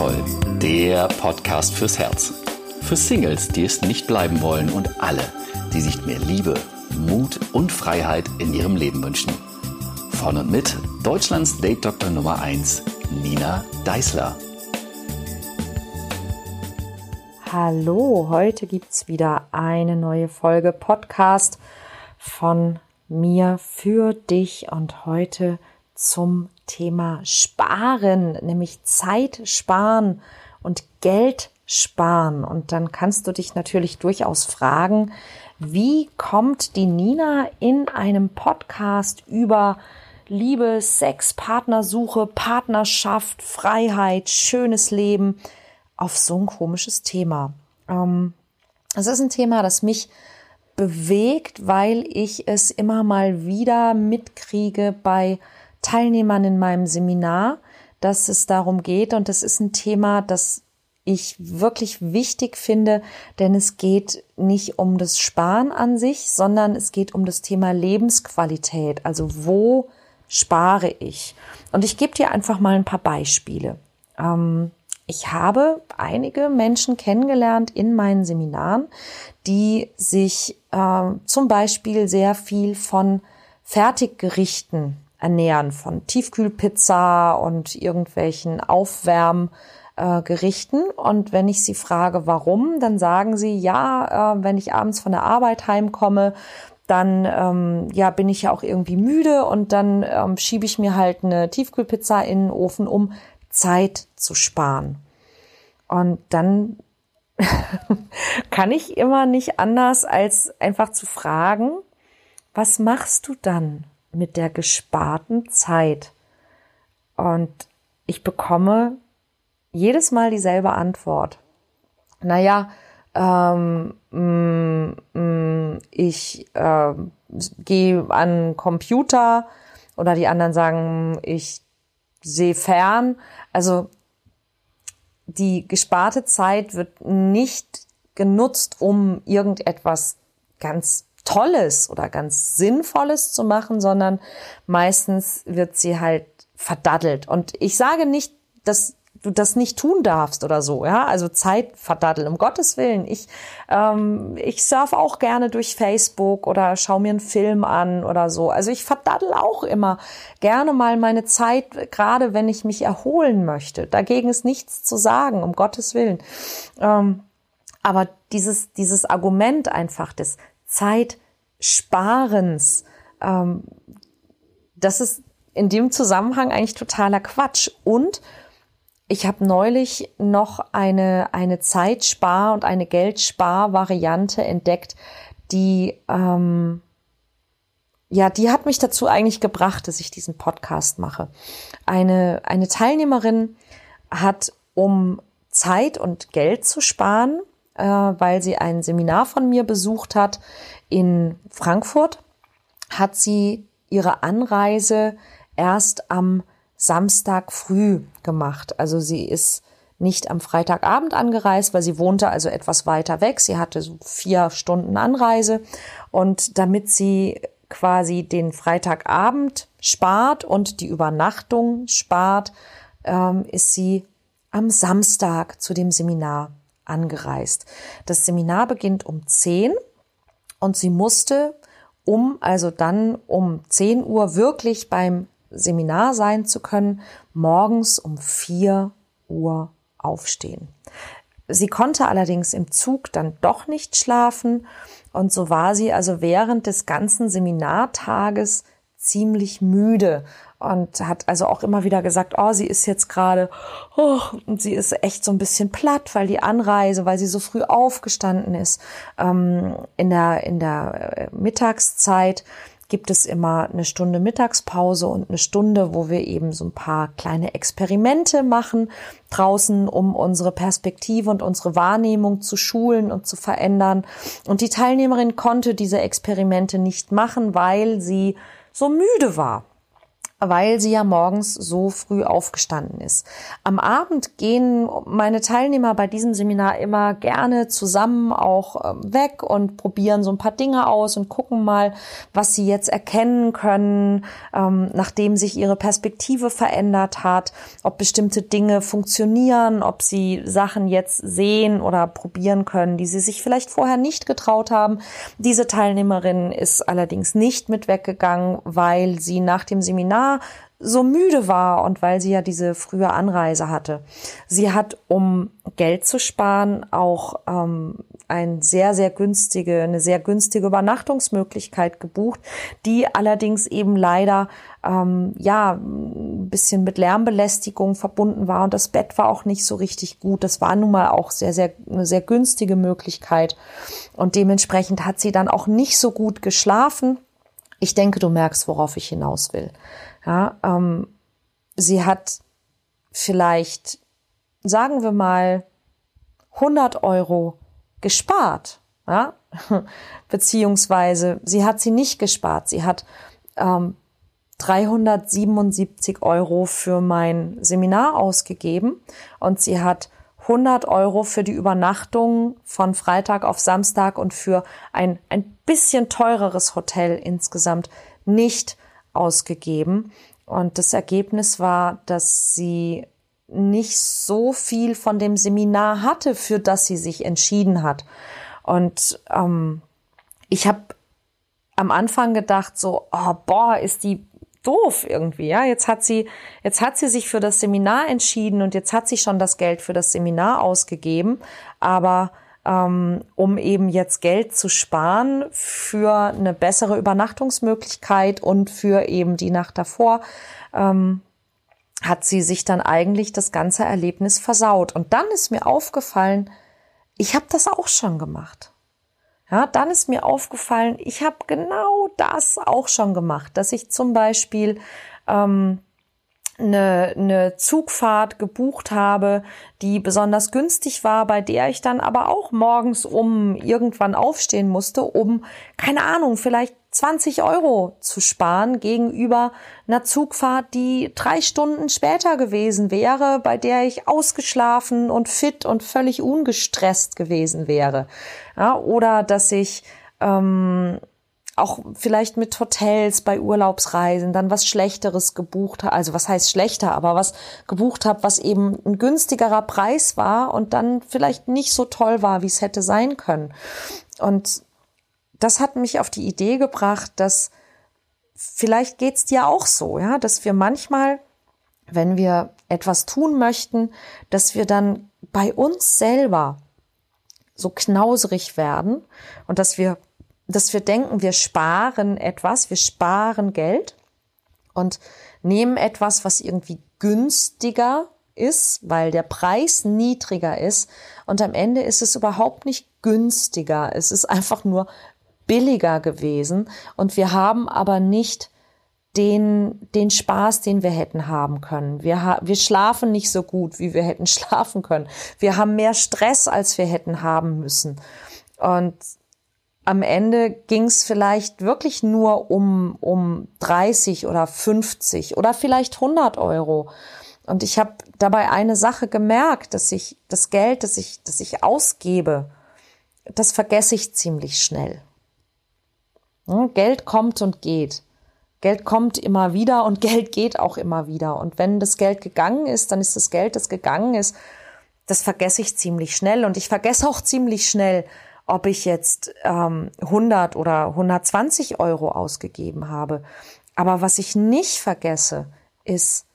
Wundervoll, der Podcast fürs Herz. Für Singles, die es nicht bleiben wollen und alle, die sich mehr Liebe, Mut und Freiheit in ihrem Leben wünschen. Von und mit Deutschlands Date Doktor Nummer 1, Nina Deißler. Hallo, heute gibt's wieder eine neue Folge Podcast von mir für dich und heute zum Thema Sparen, nämlich Zeit sparen und Geld sparen. Und dann kannst du dich natürlich durchaus fragen, wie kommt die Nina in einem Podcast über Liebe, Sex, Partnersuche, Partnerschaft, Freiheit, schönes Leben auf so ein komisches Thema? Ähm, es ist ein Thema, das mich bewegt, weil ich es immer mal wieder mitkriege bei Teilnehmern in meinem Seminar, dass es darum geht und das ist ein Thema, das ich wirklich wichtig finde, denn es geht nicht um das Sparen an sich, sondern es geht um das Thema Lebensqualität. Also wo spare ich? Und ich gebe dir einfach mal ein paar Beispiele. Ähm, ich habe einige Menschen kennengelernt in meinen Seminaren, die sich äh, zum Beispiel sehr viel von Fertiggerichten ernähren, von Tiefkühlpizza und irgendwelchen Aufwärmgerichten. Äh, und wenn ich sie frage, warum, dann sagen sie, ja, äh, wenn ich abends von der Arbeit heimkomme, dann ähm, ja bin ich ja auch irgendwie müde und dann ähm, schiebe ich mir halt eine Tiefkühlpizza in den Ofen, um Zeit zu sparen. Und dann kann ich immer nicht anders, als einfach zu fragen, was machst du dann mit der gesparten Zeit? Und ich bekomme jedes Mal dieselbe Antwort. Naja, ähm, mm, mm, ich äh, gehe an Computer oder die anderen sagen, ich sehe fern. Also die gesparte Zeit wird nicht genutzt, um irgendetwas ganz Tolles oder ganz Sinnvolles zu machen, sondern meistens wird sie halt verdaddelt. Und ich sage nicht, dass du das nicht tun darfst oder so, ja, also Zeit verdaddeln, um Gottes Willen. Ich, ähm, ich surfe auch gerne durch Facebook oder schaue mir einen Film an oder so. Also ich verdaddel auch immer gerne mal meine Zeit, gerade wenn ich mich erholen möchte. Dagegen ist nichts zu sagen, um Gottes Willen. Ähm, aber dieses, dieses Argument einfach des Zeitsparens, ähm, das ist in dem Zusammenhang eigentlich totaler Quatsch. Und ich habe neulich noch eine, eine Zeitspar- und eine Geldspar-Variante entdeckt, die, ähm, ja, die hat mich dazu eigentlich gebracht, dass ich diesen Podcast mache. Eine, eine Teilnehmerin hat, um Zeit und Geld zu sparen, äh, weil sie ein Seminar von mir besucht hat in Frankfurt, hat sie ihre Anreise erst am Samstag früh gemacht. Also sie ist nicht am Freitagabend angereist, weil sie wohnte also etwas weiter weg. Sie hatte so vier Stunden Anreise und damit sie quasi den Freitagabend spart und die Übernachtung spart, ähm, ist sie am Samstag zu dem Seminar angereist. Das Seminar beginnt um 10 und sie musste um, also dann um 10 Uhr wirklich beim Seminar sein zu können, morgens um vier Uhr aufstehen. Sie konnte allerdings im Zug dann doch nicht schlafen und so war sie also während des ganzen Seminartages ziemlich müde und hat also auch immer wieder gesagt, oh, sie ist jetzt gerade, oh, und sie ist echt so ein bisschen platt, weil die Anreise, weil sie so früh aufgestanden ist. Ähm, in der in der äh, Mittagszeit gibt es immer eine Stunde Mittagspause und eine Stunde, wo wir eben so ein paar kleine Experimente machen draußen, um unsere Perspektive und unsere Wahrnehmung zu schulen und zu verändern. Und die Teilnehmerin konnte diese Experimente nicht machen, weil sie so müde war. Weil sie ja morgens so früh aufgestanden ist. Am Abend gehen meine Teilnehmer bei diesem Seminar immer gerne zusammen auch ähm, weg und probieren so ein paar Dinge aus und gucken mal, was sie jetzt erkennen können, ähm, nachdem sich ihre Perspektive verändert hat, ob bestimmte Dinge funktionieren, ob sie Sachen jetzt sehen oder probieren können, die sie sich vielleicht vorher nicht getraut haben. Diese Teilnehmerin ist allerdings nicht mit weggegangen, weil sie nach dem Seminar so müde war und weil sie ja diese frühe Anreise hatte. Sie hat, um Geld zu sparen, auch ähm, ein sehr, sehr günstige, eine sehr günstige Übernachtungsmöglichkeit gebucht, die allerdings eben leider ähm, ja ein bisschen mit Lärmbelästigung verbunden war und das Bett war auch nicht so richtig gut. Das war nun mal auch sehr, sehr eine sehr günstige Möglichkeit und dementsprechend hat sie dann auch nicht so gut geschlafen. Ich denke, du merkst, worauf ich hinaus will. Ja, ähm, sie hat vielleicht, sagen wir mal, 100 Euro gespart, ja? beziehungsweise sie hat sie nicht gespart. Sie hat ähm, 377 Euro für mein Seminar ausgegeben und sie hat 100 Euro für die Übernachtung von Freitag auf Samstag und für ein, ein bisschen teureres Hotel insgesamt nicht ausgegeben. Und das Ergebnis war, dass sie nicht so viel von dem Seminar hatte, für das sie sich entschieden hat. Und ähm, ich habe am Anfang gedacht, so, oh, boah, ist die doof irgendwie, ja. Jetzt hat sie, jetzt hat sie sich für das Seminar entschieden und jetzt hat sie schon das Geld für das Seminar ausgegeben, aber ähm, um eben jetzt Geld zu sparen für eine bessere Übernachtungsmöglichkeit und für eben die Nacht davor, ähm, hat sie sich dann eigentlich das ganze Erlebnis versaut. Und dann ist mir aufgefallen, ich habe das auch schon gemacht. Ja, dann ist mir aufgefallen, ich habe genau das auch schon gemacht, dass ich zum Beispiel ähm, eine, eine Zugfahrt gebucht habe, die besonders günstig war, bei der ich dann aber auch morgens um irgendwann aufstehen musste, um, keine Ahnung, vielleicht 20 Euro zu sparen gegenüber einer Zugfahrt, die drei Stunden später gewesen wäre, bei der ich ausgeschlafen und fit und völlig ungestresst gewesen wäre. Ja, oder dass ich ähm, auch vielleicht mit Hotels bei Urlaubsreisen dann was Schlechteres gebucht habe, also was heißt schlechter, aber was gebucht habe, was eben ein günstigerer Preis war und dann vielleicht nicht so toll war, wie es hätte sein können. Und das hat mich auf die Idee gebracht, dass vielleicht geht's dir auch so, ja, dass wir manchmal, wenn wir etwas tun möchten, dass wir dann bei uns selber so knauserig werden und dass wir dass wir denken, wir sparen etwas, wir sparen Geld und nehmen etwas, was irgendwie günstiger ist, weil der Preis niedriger ist. Und am Ende ist es überhaupt nicht günstiger. Es ist einfach nur billiger gewesen. Und wir haben aber nicht den, den Spaß, den wir hätten haben können. Wir, ha wir schlafen nicht so gut, wie wir hätten schlafen können. Wir haben mehr Stress, als wir hätten haben müssen. Und am Ende ging es vielleicht wirklich nur um, um 30 oder 50 oder vielleicht 100 Euro. Und ich habe dabei eine Sache gemerkt, dass ich das Geld, das ich, das ich ausgebe, das vergesse ich ziemlich schnell. Geld kommt und geht. Geld kommt immer wieder und Geld geht auch immer wieder. Und wenn das Geld gegangen ist, dann ist das Geld, das gegangen ist, das vergesse ich ziemlich schnell. Und ich vergesse auch ziemlich schnell, ob ich jetzt ähm, 100 oder 120 Euro ausgegeben habe. Aber was ich nicht vergesse, ist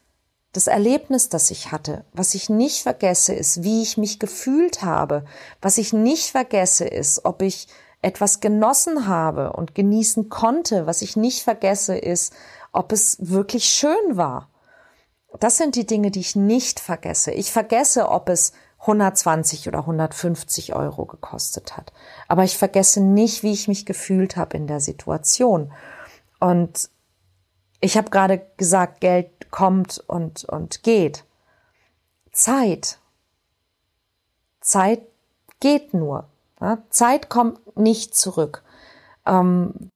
das Erlebnis, das ich hatte. Was ich nicht vergesse, ist, wie ich mich gefühlt habe. Was ich nicht vergesse, ist, ob ich etwas genossen habe und genießen konnte. Was ich nicht vergesse, ist, ob es wirklich schön war. Das sind die Dinge, die ich nicht vergesse. Ich vergesse, ob es 120 oder 150 Euro gekostet hat. Aber ich vergesse nicht, wie ich mich gefühlt habe in der Situation. Und ich habe gerade gesagt, Geld kommt und, und geht. Zeit. Zeit geht nur. Zeit kommt nicht zurück. Ähm,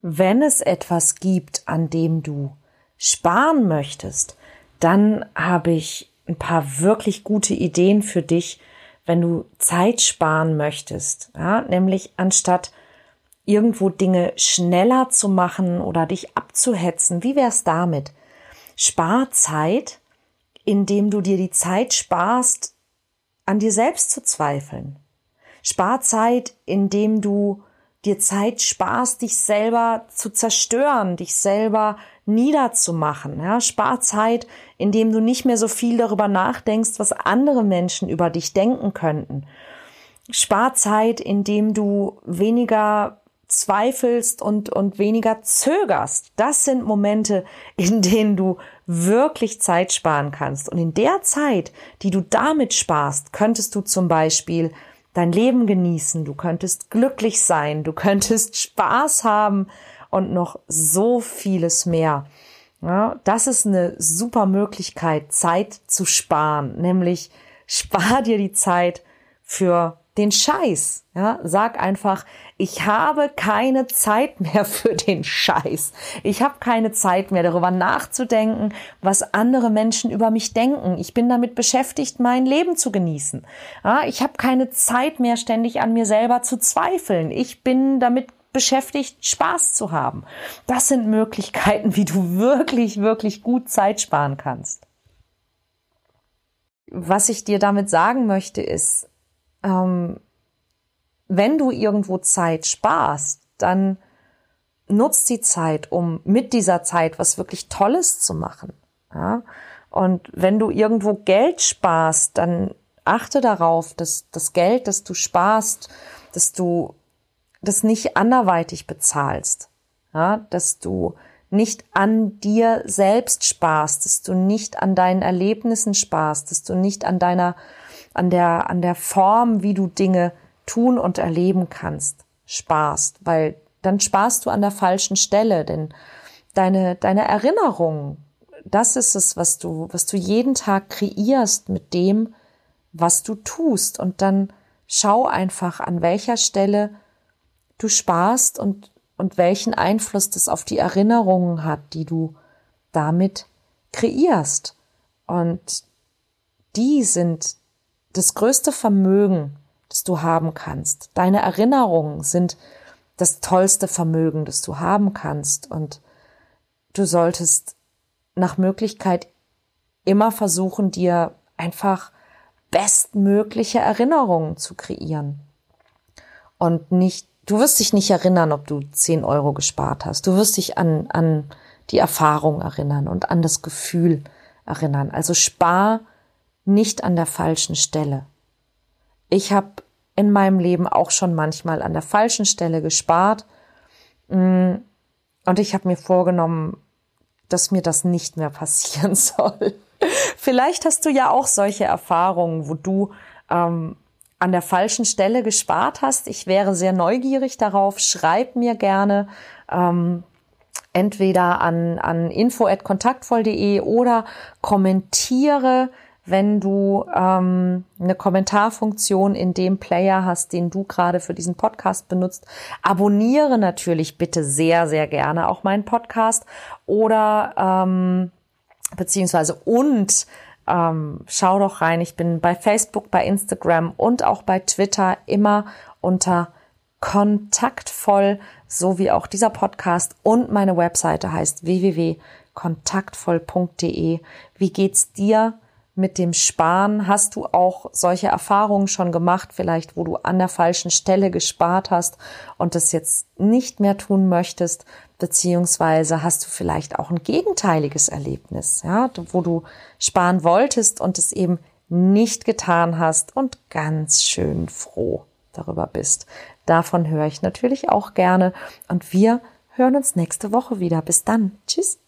wenn es etwas gibt, an dem du sparen möchtest, dann habe ich ein paar wirklich gute Ideen für dich, wenn du Zeit sparen möchtest. Ja, nämlich anstatt irgendwo Dinge schneller zu machen oder dich abzuhetzen. Wie wär's damit? Spar Zeit, indem du dir die Zeit sparst, an dir selbst zu zweifeln. Spar Zeit, indem du dir Zeit sparst, dich selber zu zerstören, dich selber niederzumachen. Ja, spar Zeit, indem du nicht mehr so viel darüber nachdenkst, was andere Menschen über dich denken könnten. Spar Zeit, indem du weniger zweifelst und, und weniger zögerst. Das sind Momente, in denen du wirklich Zeit sparen kannst. Und in der Zeit, die du damit sparst, könntest du zum Beispiel dein Leben genießen, du könntest glücklich sein, du könntest Spaß haben und noch so vieles mehr. Ja, das ist eine super Möglichkeit, Zeit zu sparen, nämlich spar dir die Zeit für den Scheiß. Ja, sag einfach, ich habe keine Zeit mehr für den Scheiß. Ich habe keine Zeit mehr darüber nachzudenken, was andere Menschen über mich denken. Ich bin damit beschäftigt, mein Leben zu genießen. Ja, ich habe keine Zeit mehr ständig an mir selber zu zweifeln. Ich bin damit beschäftigt, Spaß zu haben. Das sind Möglichkeiten, wie du wirklich, wirklich gut Zeit sparen kannst. Was ich dir damit sagen möchte, ist, ähm, wenn du irgendwo Zeit sparst, dann nutzt die Zeit, um mit dieser Zeit was wirklich Tolles zu machen. Ja? Und wenn du irgendwo Geld sparst, dann achte darauf, dass das Geld, das du sparst, dass du das nicht anderweitig bezahlst, ja? dass du nicht an dir selbst sparst, dass du nicht an deinen Erlebnissen sparst, dass du nicht an deiner an der, an der Form, wie du Dinge tun und erleben kannst, sparst, weil dann sparst du an der falschen Stelle, denn deine, deine Erinnerungen, das ist es, was du, was du jeden Tag kreierst mit dem, was du tust. Und dann schau einfach, an welcher Stelle du sparst und, und welchen Einfluss das auf die Erinnerungen hat, die du damit kreierst. Und die sind das größte Vermögen, das du haben kannst. Deine Erinnerungen sind das tollste Vermögen, das du haben kannst. Und du solltest nach Möglichkeit immer versuchen, dir einfach bestmögliche Erinnerungen zu kreieren. Und nicht, du wirst dich nicht erinnern, ob du 10 Euro gespart hast. Du wirst dich an, an die Erfahrung erinnern und an das Gefühl erinnern. Also spar nicht an der falschen Stelle. Ich habe in meinem Leben auch schon manchmal an der falschen Stelle gespart mm, und ich habe mir vorgenommen, dass mir das nicht mehr passieren soll. Vielleicht hast du ja auch solche Erfahrungen, wo du ähm, an der falschen Stelle gespart hast. Ich wäre sehr neugierig darauf. Schreib mir gerne ähm, entweder an, an info.kontaktvoll.de oder kommentiere wenn du ähm, eine Kommentarfunktion in dem Player hast, den du gerade für diesen Podcast benutzt. Abonniere natürlich bitte sehr, sehr gerne auch meinen Podcast oder ähm, beziehungsweise und ähm, schau doch rein. Ich bin bei Facebook, bei Instagram und auch bei Twitter immer unter kontaktvoll, so wie auch dieser Podcast und meine Webseite heißt www.kontaktvoll.de. Wie geht's dir? Mit dem Sparen? Hast du auch solche Erfahrungen schon gemacht, vielleicht wo du an der falschen Stelle gespart hast und das jetzt nicht mehr tun möchtest? Beziehungsweise hast du vielleicht auch ein gegenteiliges Erlebnis, ja, wo du sparen wolltest und es eben nicht getan hast und ganz schön froh darüber bist. Davon höre ich natürlich auch gerne und wir hören uns nächste Woche wieder. Bis dann. Tschüss.